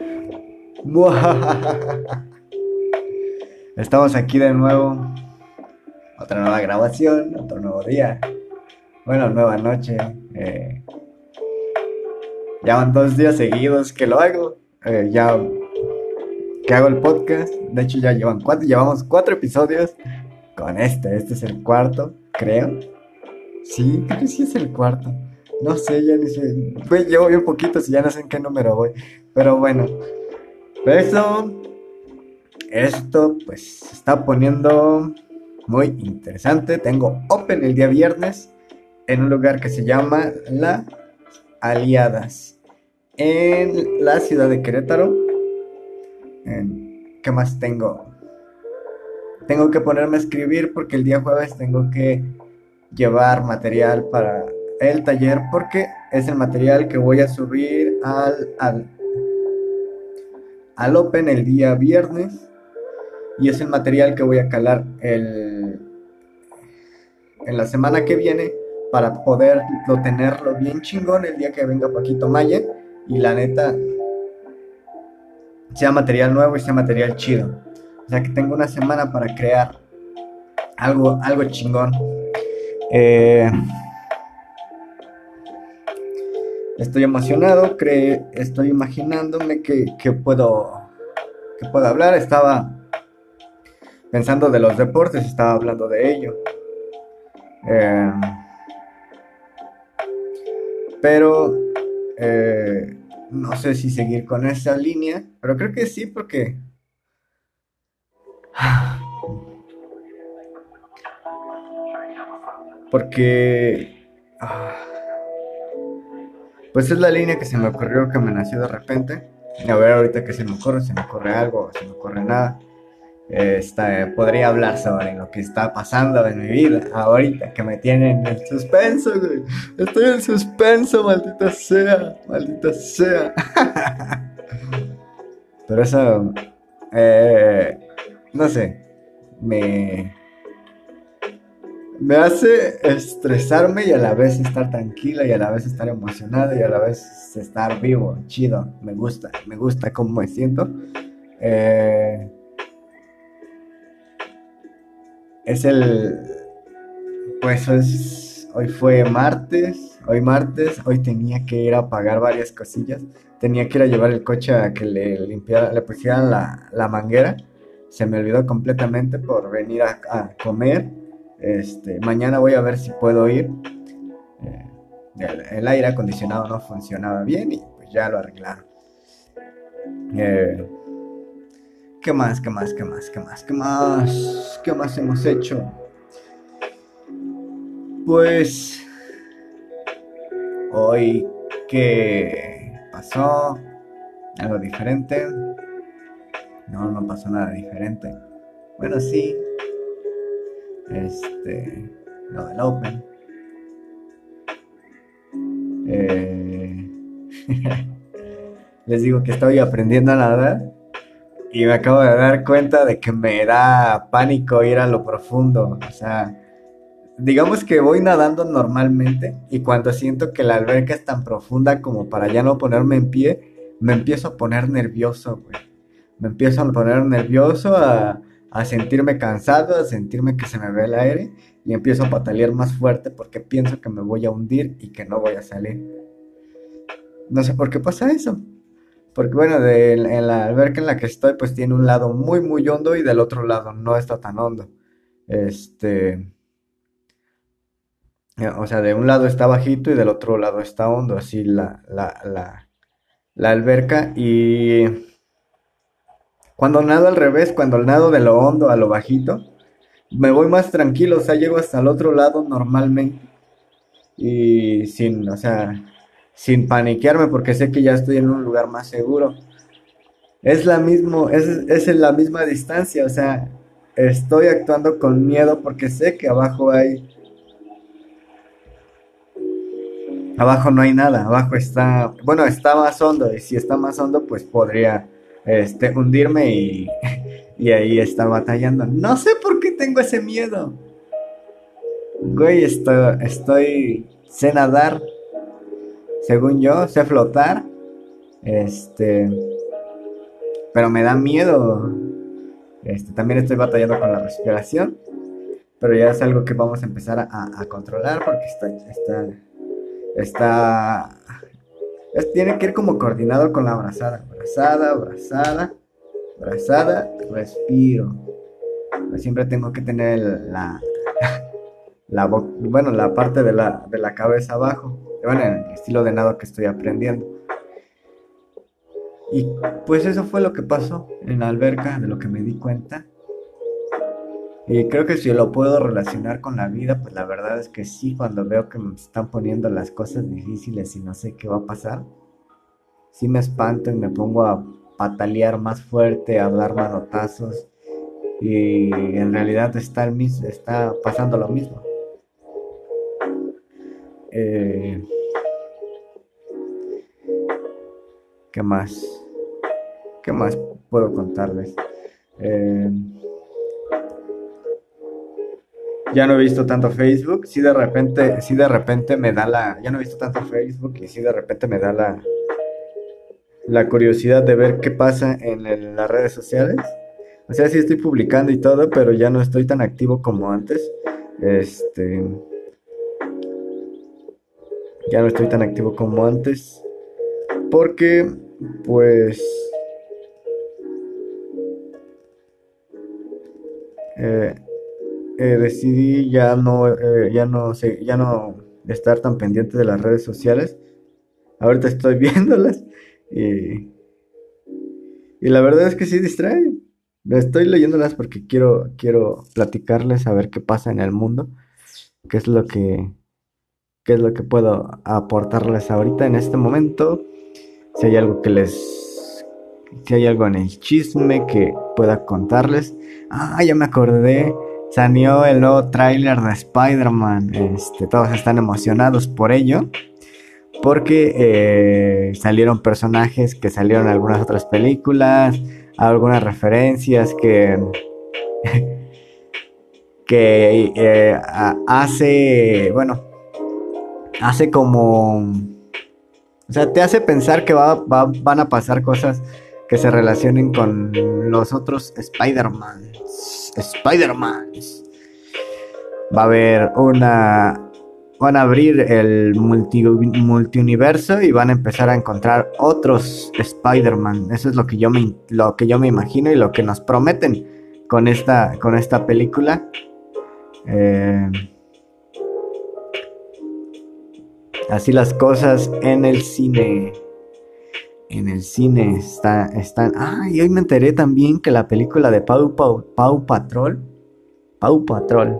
Estamos aquí de nuevo. Otra nueva grabación, otro nuevo día. Bueno, nueva noche. Eh, ya van dos días seguidos que lo hago. Eh, ya que hago el podcast. De hecho, ya llevan cuatro, llevamos cuatro episodios con este. Este es el cuarto, creo. Sí, creo que sí es el cuarto. No sé, ya ni sé. Pues llevo bien poquito, si ya no sé en qué número voy. Pero bueno. Eso. Esto pues se está poniendo muy interesante. Tengo Open el día viernes en un lugar que se llama La Aliadas. En la ciudad de Querétaro. ¿Qué más tengo? Tengo que ponerme a escribir porque el día jueves tengo que llevar material para el taller porque es el material que voy a subir al, al, al Open el día viernes y es el material que voy a calar el, en la semana que viene para poderlo tenerlo bien chingón el día que venga Paquito Maya y la neta sea material nuevo y sea material chido. O sea que tengo una semana para crear algo, algo chingón. Eh, estoy emocionado, cre estoy imaginándome que, puedo, que puedo hablar. Estaba pensando de los deportes, estaba hablando de ello. Eh, pero eh, no sé si seguir con esa línea, pero creo que sí porque... Porque... Ah, pues es la línea que se me ocurrió, que me nació de repente. A ver ahorita que se me ocurre, se me ocurre algo, se me ocurre nada. Este, podría hablar sobre lo que está pasando en mi vida ahorita, que me tienen en suspenso, güey. Estoy en suspenso, maldita sea, maldita sea. Pero eso, eh, no sé, me, me hace estresarme y a la vez estar tranquila y a la vez estar emocionada y a la vez estar vivo, chido, me gusta, me gusta cómo me siento. Eh, es el. Pues es, hoy fue martes. Hoy martes. Hoy tenía que ir a pagar varias cosillas. Tenía que ir a llevar el coche a que le limpiara, le pusieran la, manguera. Se me olvidó completamente por venir a, comer. Este, mañana voy a ver si puedo ir. Eh, el, aire acondicionado no funcionaba bien y pues ya lo arreglaron. Eh, ¿Qué más? ¿Qué más? ¿Qué más? ¿Qué más? ¿Qué más? ¿Qué más hemos hecho? Pues hoy ¿qué pasó algo diferente. No, no pasó nada diferente. Bueno, sí. Este, lo del Open. Eh, les digo que estoy aprendiendo a nadar y me acabo de dar cuenta de que me da pánico ir a lo profundo. O sea, digamos que voy nadando normalmente y cuando siento que la alberca es tan profunda como para ya no ponerme en pie, me empiezo a poner nervioso, güey. Me empiezo a poner nervioso, a, a sentirme cansado, a sentirme que se me ve el aire y empiezo a patalear más fuerte porque pienso que me voy a hundir y que no voy a salir. No sé por qué pasa eso. Porque bueno, de, en la alberca en la que estoy, pues tiene un lado muy, muy hondo y del otro lado no está tan hondo. Este... O sea, de un lado está bajito y del otro lado está hondo, así la, la, la, la alberca. Y cuando nado al revés, cuando nado de lo hondo a lo bajito, me voy más tranquilo, o sea, llego hasta el otro lado normalmente. Y sin, o sea, sin paniquearme porque sé que ya estoy en un lugar más seguro. Es la mismo, es, es en la misma distancia, o sea, estoy actuando con miedo porque sé que abajo hay abajo no hay nada, abajo está, bueno, está más hondo y si está más hondo pues podría este hundirme y, y ahí estar batallando. No sé por qué tengo ese miedo. Güey, estoy, estoy sé nadar, según yo, sé flotar. Este. pero me da miedo. Este, también estoy batallando con la respiración, pero ya es algo que vamos a empezar a, controlar porque está, está, está, tiene que ir como coordinado con la abrazada, abrazada, abrazada, abrazada, respiro. siempre tengo que tener la, la bueno, la parte de la, de la cabeza abajo, bueno, en el estilo de nado que estoy aprendiendo. Y pues eso fue lo que pasó en la alberca, de lo que me di cuenta. Y creo que si lo puedo relacionar con la vida, pues la verdad es que sí, cuando veo que me están poniendo las cosas difíciles y no sé qué va a pasar, sí me espanto y me pongo a patalear más fuerte, a dar manotazos. Y en realidad está, el mismo, está pasando lo mismo. Eh, ¿Qué más? ¿Qué más puedo contarles? Eh, ya no he visto tanto Facebook. Si de repente, si de repente me da la. Ya no he visto tanto Facebook y si de repente me da la. La curiosidad de ver qué pasa en, las redes sociales. O sea, sí estoy publicando y todo, pero ya no estoy tan activo como antes. Este. Ya no estoy tan activo como antes. Porque, pues... Eh, eh, decidí ya no, eh, ya no ya no estar tan pendiente de las redes sociales. Ahorita estoy viéndolas y, y la verdad es que sí distraen. Estoy leyéndolas porque quiero, quiero platicarles a ver qué pasa en el mundo, qué es lo que, qué es lo que puedo aportarles ahorita en este momento si hay algo que les... Si hay algo en el chisme que pueda contarles. Ah, ya me acordé. Salió el nuevo tráiler de Spider-Man. Este, todos están emocionados por ello. Porque eh, salieron personajes que salieron en algunas otras películas. Algunas referencias que... que eh, hace... Bueno. Hace como o sea, te hace pensar que va, van a pasar cosas que se relacionen con los otros Spider-Man. Spider-Man. Va a haber una. Van a abrir el multi, multiuniverso y van a empezar a encontrar otros Spider-Man. Eso es lo que, yo me, lo que yo me imagino y lo que nos prometen con esta, con esta película. Eh, Así las cosas en el cine. En el cine está, están. Ah, y hoy me enteré también que la película de Pau, Pau, Patrol. Pau Patrol.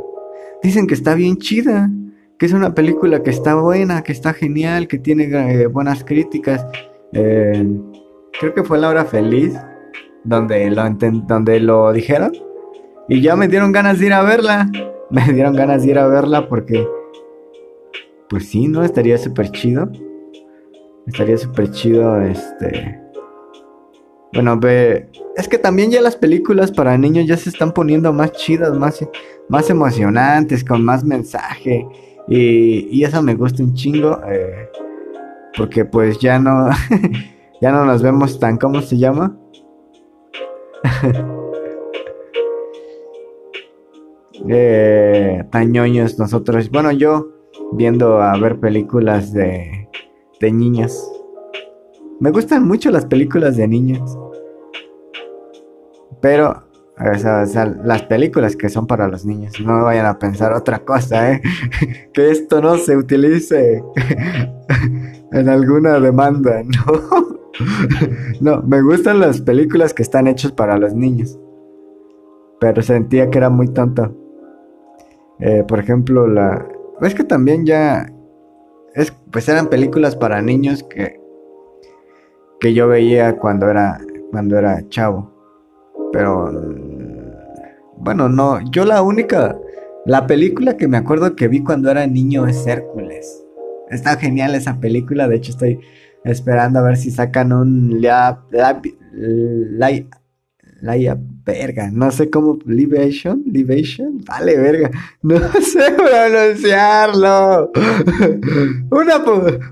Dicen que está bien chida. Que es una película que está buena, que está genial, que tiene eh, buenas críticas. Eh, creo que fue La Hora Feliz. Donde lo, donde lo dijeron. Y ya me dieron ganas de ir a verla. Me dieron ganas de ir a verla porque pues sí, ¿no? Estaría súper chido. Estaría súper chido, este... Bueno, ve... Es que también ya las películas para niños ya se están poniendo más chidas, más, más emocionantes, con más mensaje. Y, y eso me gusta un chingo. Eh, porque pues ya no... ya no nos vemos tan... ¿Cómo se llama? eh, tan ñoños nosotros. Bueno, yo viendo a ver películas de, de niños. Me gustan mucho las películas de niños. Pero, o sea, las películas que son para los niños, no vayan a pensar otra cosa, ¿eh? que esto no se utilice en alguna demanda, ¿no? no, me gustan las películas que están hechas para los niños. Pero sentía que era muy tonto. Eh, por ejemplo, la, es que también ya. Es, pues eran películas para niños que. que yo veía cuando era. cuando era chavo. Pero. Bueno, no. Yo la única. La película que me acuerdo que vi cuando era niño es Hércules. Está genial esa película. De hecho, estoy esperando a ver si sacan un la, la verga, no sé cómo, Libation, Libation, vale, verga, no sé pronunciarlo. una,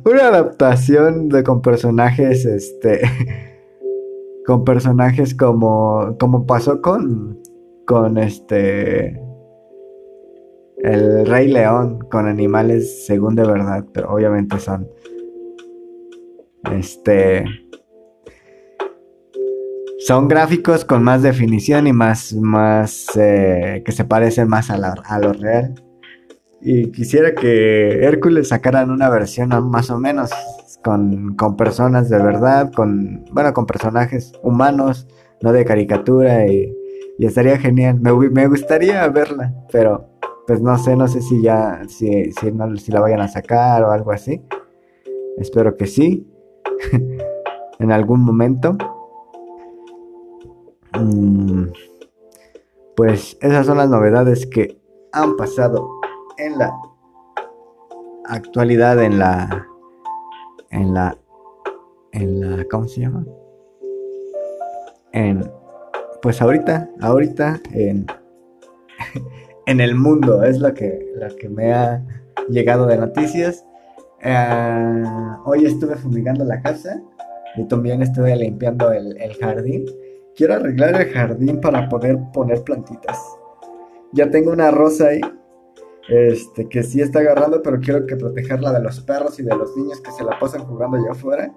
una adaptación de con personajes, este, con personajes como, como pasó con, con este, el Rey León, con animales según de verdad, pero obviamente son, este, son gráficos con más definición y más, más eh, que se parecen más a, a, lo real. Y quisiera que Hércules sacaran una versión más o menos con, con, personas de verdad, con, bueno, con personajes humanos, no de caricatura y, estaría genial. Me, me, gustaría verla, pero pues no sé, no sé si ya, si, si la vayan a sacar o algo así. Espero que sí, en algún momento. Mm, pues esas son las novedades que han pasado en la actualidad, en la, en la, en la, ¿cómo se llama? En, pues ahorita, ahorita en, en el mundo es lo que, lo que me ha llegado de noticias. Eh, hoy estuve fumigando la casa y también estuve limpiando el jardín Quiero arreglar el jardín para poder poner plantitas. Ya tengo una rosa ahí. Este, que sí está agarrando, pero quiero que protegerla de los perros y de los niños que se la pasan jugando allá afuera.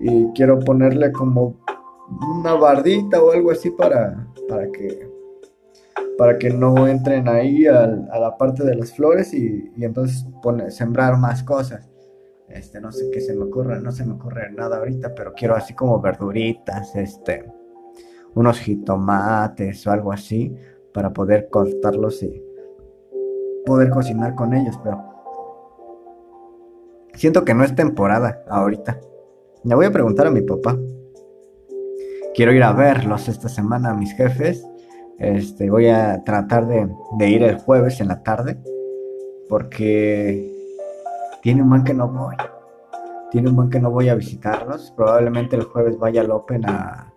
Y quiero ponerle como una bardita o algo así para, para que para que no entren ahí a, la parte de las flores y, entonces sembrar más cosas. Este, no sé qué se me ocurre, no se me ocurre nada ahorita, pero quiero así como verduritas, este, unos jitomates o algo así para poder cortarlos y poder cocinar con ellos, pero siento que no es temporada ahorita. Le voy a preguntar a mi papá. Quiero ir a verlos esta semana a mis jefes. Este, voy a tratar de, ir el jueves en la tarde porque tiene un man que no voy. Tiene un man que no voy a visitarlos. Probablemente el jueves vaya al Open a,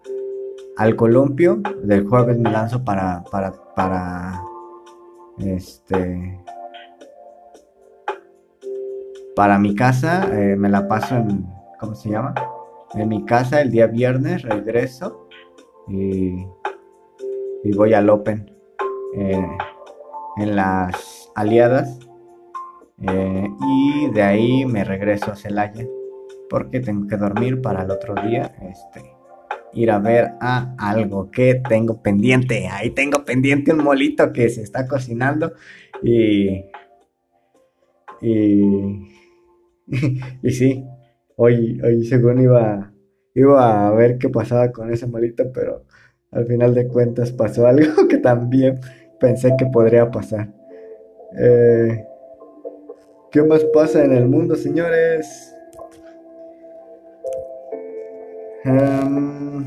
al columpio. Del jueves me lanzo para, para, para, este, para mi casa. Eh, me la paso en, ¿cómo se llama? En mi casa el día viernes regreso y, voy al Open eh, en las aliadas. Eh, y de ahí me regreso a Celaya porque tengo que dormir para el otro día. Este, ir a ver a algo que tengo pendiente. Ahí tengo pendiente un molito que se está cocinando y... Y... y sí, hoy, hoy según iba, iba a ver qué pasaba con ese molito, pero al final de cuentas pasó algo que también pensé que podría pasar. Eh, ¿Qué más pasa en el mundo, señores? Em,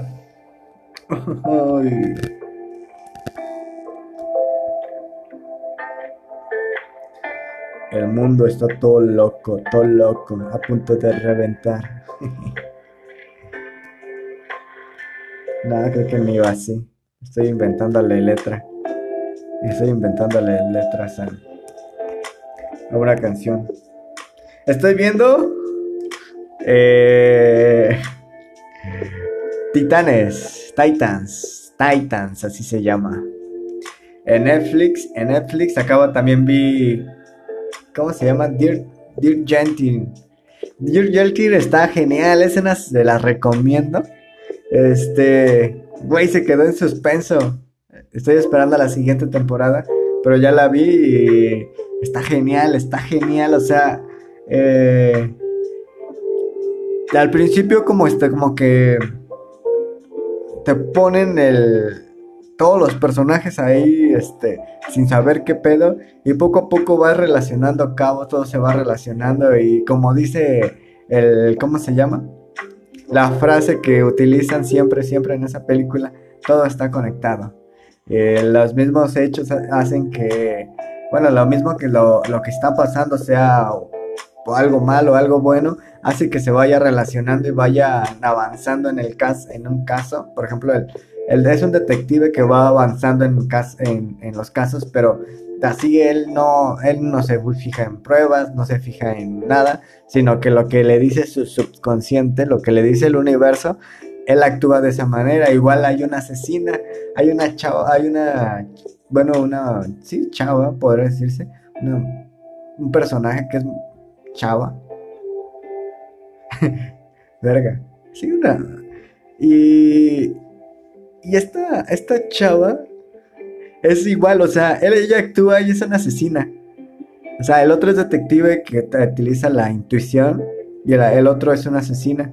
El mundo está todo loco, todo loco, a punto de reventar. Nada, creo que me iba así. Estoy inventándole letra. Estoy inventándole letras a, a una canción. Estoy viendo. Eh. Titanes, Titans, Titans, así se llama. En Netflix, en Netflix acaba también vi, ¿cómo se llama? Dear, Dear. Dear Gentil está genial, escenas de las recomiendo. Este, güey, se quedó en suspenso. Estoy esperando a la siguiente temporada, pero ya la vi y está genial, está genial, o sea, eh, al principio como está como que te ponen el todos los personajes ahí este sin saber qué pedo y poco a poco va relacionando a cabo, todo se va relacionando y como dice el ¿cómo se llama? La frase que utilizan siempre siempre en esa película, todo está conectado. Eh, los mismos hechos hacen que bueno, lo mismo que lo, lo que está pasando sea o algo malo, algo bueno, hace que se vaya relacionando y vaya avanzando en el caso, en un caso. Por ejemplo, el, el es un detective que va avanzando en, los casos, pero así él no, él no se fija en pruebas, no se fija en nada, sino que lo que le dice su subconsciente, lo que le dice el universo, él actúa de esa manera. Igual hay una asesina, hay una chava, hay una, bueno, una, sí, chava, podría decirse, un personaje que es chava. Verga, sí, una. Y, y esta, esta chava es igual, o sea, él, ella actúa y es una asesina. O sea, el otro es detective que utiliza la intuición y el, otro es una asesina.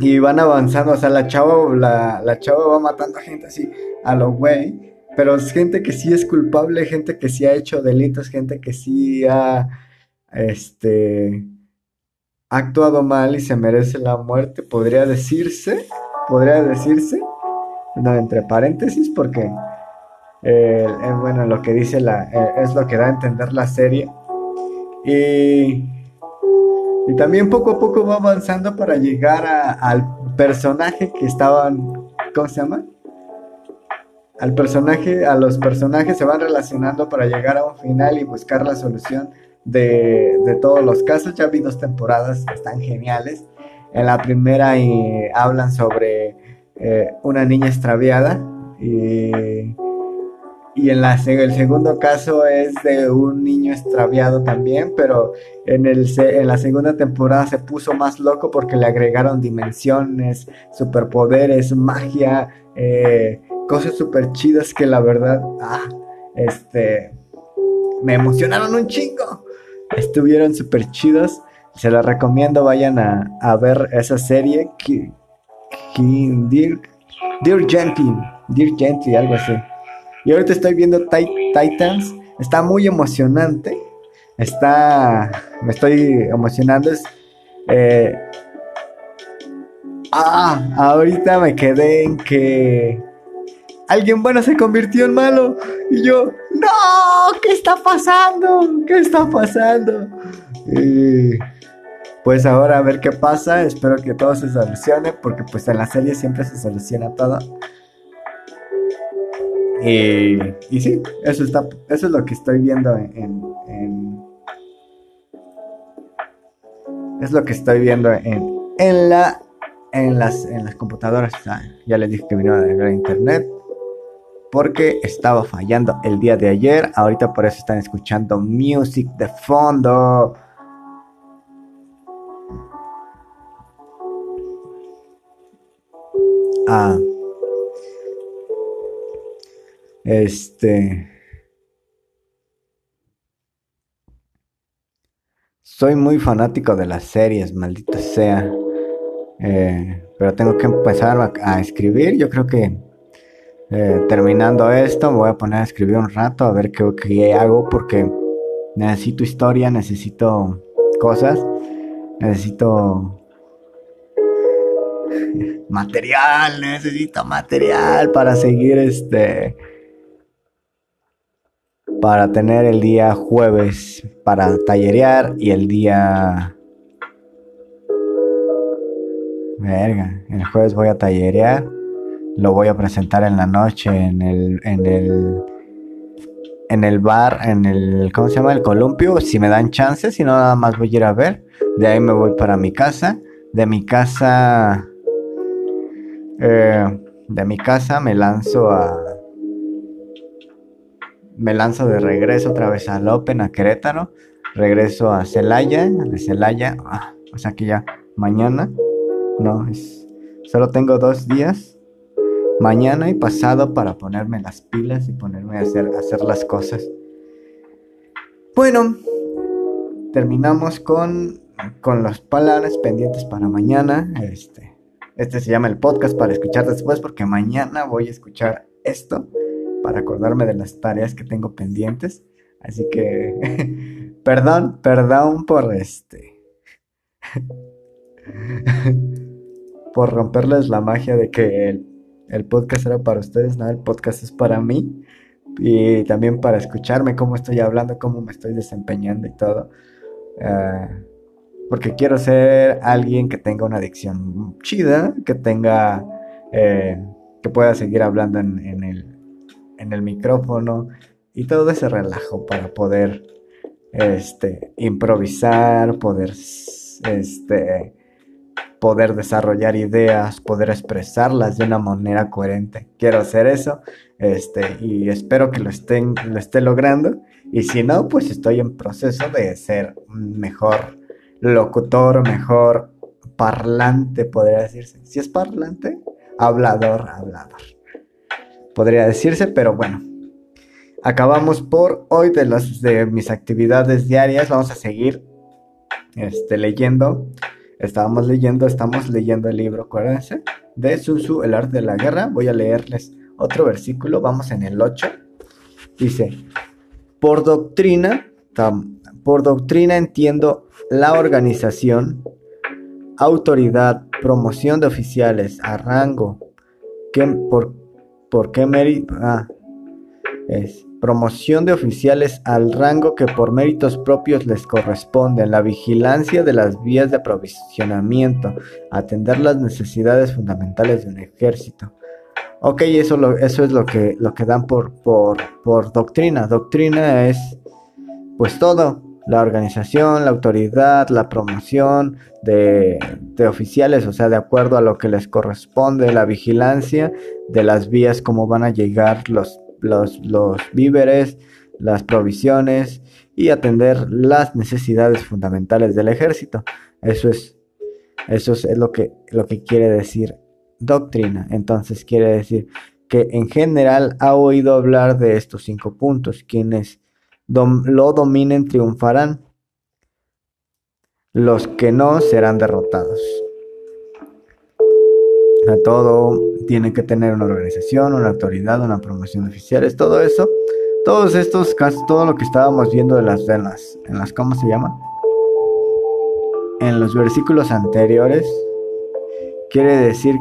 Y van avanzando, o sea, la chava, la, la chava va matando a gente así, a lo güey. Pero es gente que sí es culpable, gente que sí ha hecho delitos, gente que sí ha, este, actuado mal y se merece la muerte, podría decirse, podría decirse, no, entre paréntesis, porque eh, bueno, lo que dice la, eh, es lo que da a entender la serie. Y, y también poco a poco va avanzando para llegar al personaje que estaban, ¿cómo se llama? Al personaje, a los personajes se van relacionando para llegar a un final y buscar la solución de, de todos los casos. Ya vi dos temporadas, están geniales. En la primera hablan sobre una niña extraviada y y en la, el segundo caso es de un niño extraviado también, pero en, el, en la segunda temporada se puso más loco porque le agregaron dimensiones, superpoderes, magia, eh, cosas súper chidas que la verdad, ah, este, me emocionaron un chingo. Estuvieron súper chidos. Se las recomiendo, vayan a, ver esa serie. Dear, Dear Gentle, Dear Gentle, algo así. Y ahorita estoy viendo Titans. Está muy emocionante. Está. Me estoy emocionando. Es. Eh, ah, ahorita me quedé en que. Alguien bueno se convirtió en malo. Y yo, ¡No! ¿Qué está pasando? ¿Qué está pasando? Y pues ahora a ver qué pasa. Espero que todo se solucione. Porque pues en la serie siempre se soluciona todo. Y, y sí, eso, está, eso es lo que estoy viendo en, es lo que estoy viendo en, en, la, en, las, en las computadoras. ya les dije que vino internet porque estaba fallando el día de ayer. Ahorita por eso están escuchando music de fondo. Ah. Este. Soy muy fanático de las series, maldita sea. Eh, pero tengo que empezar a, escribir. Yo creo que eh, terminando esto, me voy a poner a escribir un rato a ver qué, qué hago porque necesito historia, necesito cosas, necesito material, necesito material para seguir este para tener el día jueves para tallerear y el día... Verga, el jueves voy a tallerear, lo voy a presentar en la noche en el, en el, en el bar, en el, ¿cómo se llama? El columpio, si me dan chance, si no nada más voy a ir a ver, de ahí me voy para mi casa, de mi casa, eh, de mi casa me lanzo a me lanzo de regreso otra vez al Open, a Querétaro, regreso a Celaya, de Celaya, ah, o sea que ya mañana, no, es, solo tengo dos días, mañana y pasado para ponerme las pilas y ponerme a hacer, hacer las cosas. Bueno, terminamos con, con las palabras pendientes para mañana, este, este se llama el podcast para escuchar después porque mañana voy a escuchar esto para acordarme de las tareas que tengo pendientes. Así que, perdón, perdón por este. por romperles la magia de que el, podcast era para ustedes, no, el podcast es para mí. Y también para escucharme cómo estoy hablando, cómo me estoy desempeñando y todo. Ah, porque quiero ser alguien que tenga una adicción chida, que tenga, eh, que pueda seguir hablando en el, en el micrófono y todo ese relajo para poder este, improvisar, poder este, poder desarrollar ideas, poder expresarlas de una manera coherente. Quiero hacer eso, este, y espero que lo estén, lo esté logrando. Y si no, pues estoy en proceso de ser mejor locutor, mejor parlante, podría decirse. Si es parlante, hablador, hablador. Podría decirse, pero bueno. Acabamos por hoy de las de mis actividades diarias. Vamos a seguir este, leyendo Estábamos leyendo, estamos leyendo el libro, acuérdense, de Sun El arte de la guerra. Voy a leerles otro versículo, vamos en el 8. Dice, por doctrina, por doctrina entiendo la organización, autoridad, promoción de oficiales a rango, que por, por qué mérito, ah, es promoción de oficiales al rango que por méritos propios les corresponde, la vigilancia de las vías de aprovisionamiento, atender las necesidades fundamentales de un ejército. Ok, eso, eso es lo que, lo que dan por, por, por doctrina. Doctrina es pues todo, la organización, la autoridad, la promoción de, de, oficiales, o sea, de acuerdo a lo que les corresponde, la vigilancia de las vías, cómo van a llegar los los, víveres, las provisiones y atender las necesidades fundamentales del ejército. Eso es, eso es lo, que, lo que quiere decir doctrina. Entonces quiere decir que en general ha oído hablar de estos cinco puntos. Quienes lo dominen triunfarán. Los que no serán derrotados. A todo tiene que tener una organización, una autoridad, una promoción de oficiales, todo eso. Todos estos casos, todo lo que estábamos viendo de las, venas, en las, ¿cómo se llama? En los versículos anteriores, quiere decir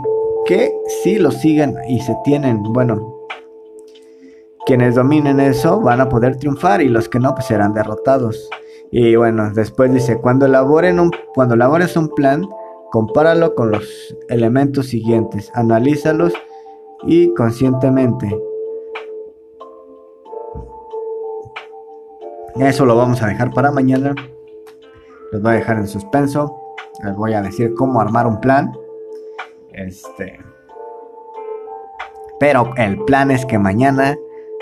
que si lo siguen y se tienen, bueno, quienes dominen eso van a poder triunfar y los que no, pues serán derrotados. Y bueno, después dice, cuando elaboren un, cuando un plan, Compáralo con los elementos siguientes, analízalos y conscientemente. Eso lo vamos a dejar para mañana. Los voy a dejar en suspenso. Les voy a decir cómo armar un plan. Este. Pero el plan es que mañana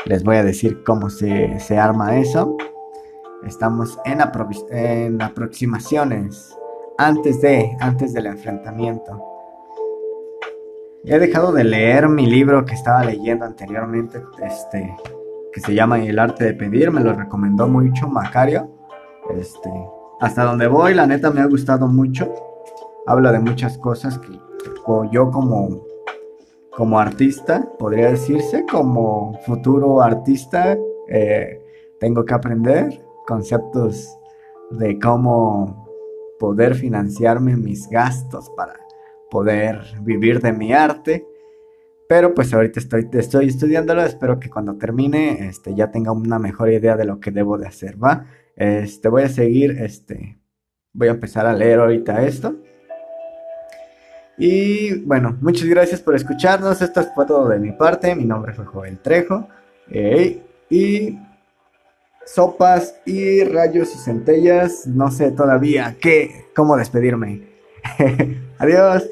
les voy a decir cómo se, se arma eso. Estamos en, en aproximaciones antes de, antes del enfrentamiento. He dejado de leer mi libro que estaba leyendo anteriormente, este, que se llama El arte de pedir, me lo recomendó mucho Macario. Este, hasta donde voy, la neta me ha gustado mucho. Habla de muchas cosas que yo como como artista, podría decirse, como futuro artista, eh, tengo que aprender conceptos de cómo poder financiarme mis gastos para poder vivir de mi arte. Pero pues ahorita estoy, estoy estudiándolo, espero que cuando termine este, ya tenga una mejor idea de lo que debo de hacer, ¿va? Este, voy a seguir, este, voy a empezar a leer ahorita esto. Y bueno, muchas gracias por escucharnos, esto fue todo de mi parte, mi nombre fue Joel Trejo. Y sopas y rayos y centellas. No sé todavía qué, cómo despedirme. Adiós.